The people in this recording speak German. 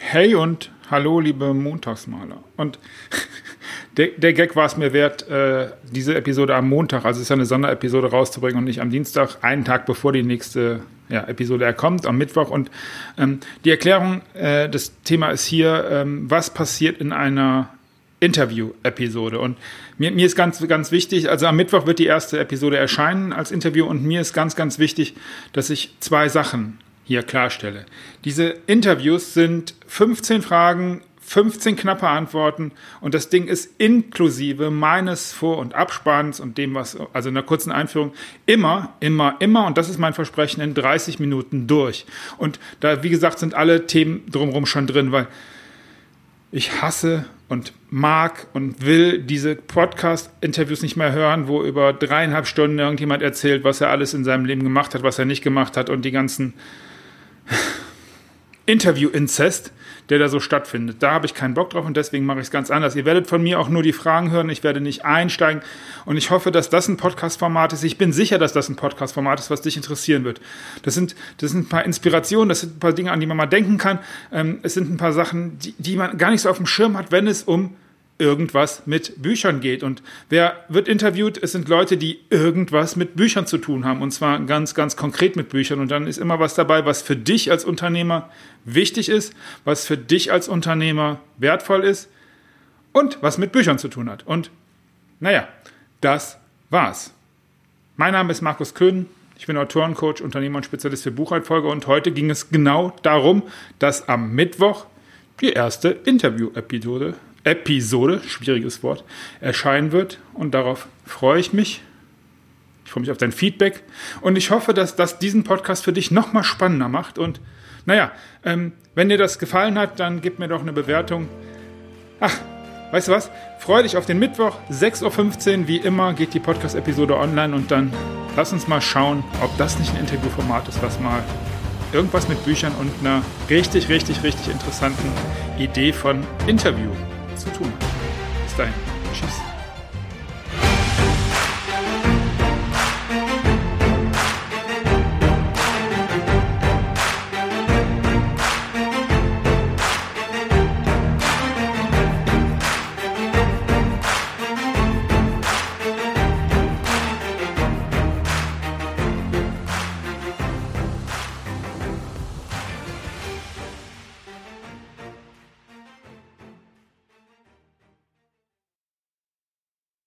Hey und hallo, liebe Montagsmaler. Und der, der Gag war es mir wert, äh, diese Episode am Montag, also es ist ja eine Sonderepisode rauszubringen und nicht am Dienstag, einen Tag bevor die nächste ja, Episode erkommt, am Mittwoch. Und ähm, die Erklärung, äh, das Thema ist hier, ähm, was passiert in einer Interview-Episode. Und mir, mir ist ganz, ganz wichtig, also am Mittwoch wird die erste Episode erscheinen als Interview und mir ist ganz, ganz wichtig, dass ich zwei Sachen hier klarstelle. Diese Interviews sind 15 Fragen, 15 knappe Antworten und das Ding ist inklusive meines Vor- und Abspanns und dem, was, also in einer kurzen Einführung, immer, immer, immer, und das ist mein Versprechen, in 30 Minuten durch. Und da, wie gesagt, sind alle Themen drumherum schon drin, weil ich hasse und mag und will diese Podcast-Interviews nicht mehr hören, wo über dreieinhalb Stunden irgendjemand erzählt, was er alles in seinem Leben gemacht hat, was er nicht gemacht hat und die ganzen Interview-Inzest, der da so stattfindet. Da habe ich keinen Bock drauf und deswegen mache ich es ganz anders. Ihr werdet von mir auch nur die Fragen hören, ich werde nicht einsteigen und ich hoffe, dass das ein Podcast-Format ist. Ich bin sicher, dass das ein Podcast-Format ist, was dich interessieren wird. Das sind, das sind ein paar Inspirationen, das sind ein paar Dinge, an die man mal denken kann. Ähm, es sind ein paar Sachen, die, die man gar nicht so auf dem Schirm hat, wenn es um irgendwas mit Büchern geht. Und wer wird interviewt? Es sind Leute, die irgendwas mit Büchern zu tun haben. Und zwar ganz, ganz konkret mit Büchern. Und dann ist immer was dabei, was für dich als Unternehmer wichtig ist, was für dich als Unternehmer wertvoll ist und was mit Büchern zu tun hat. Und naja, das war's. Mein Name ist Markus Köhn. Ich bin Autorencoach, Unternehmer und Spezialist für Buchhaltfolge und heute ging es genau darum, dass am Mittwoch die erste Interview-Episode Episode, schwieriges Wort, erscheinen wird. Und darauf freue ich mich. Ich freue mich auf dein Feedback. Und ich hoffe, dass das diesen Podcast für dich nochmal spannender macht. Und naja, ähm, wenn dir das gefallen hat, dann gib mir doch eine Bewertung. Ach, weißt du was? Freue dich auf den Mittwoch, 6.15 Uhr. Wie immer geht die Podcast-Episode online. Und dann lass uns mal schauen, ob das nicht ein Interviewformat ist, was mal irgendwas mit Büchern und einer richtig, richtig, richtig interessanten Idee von Interview zu tun. Bis dahin. Tschüss.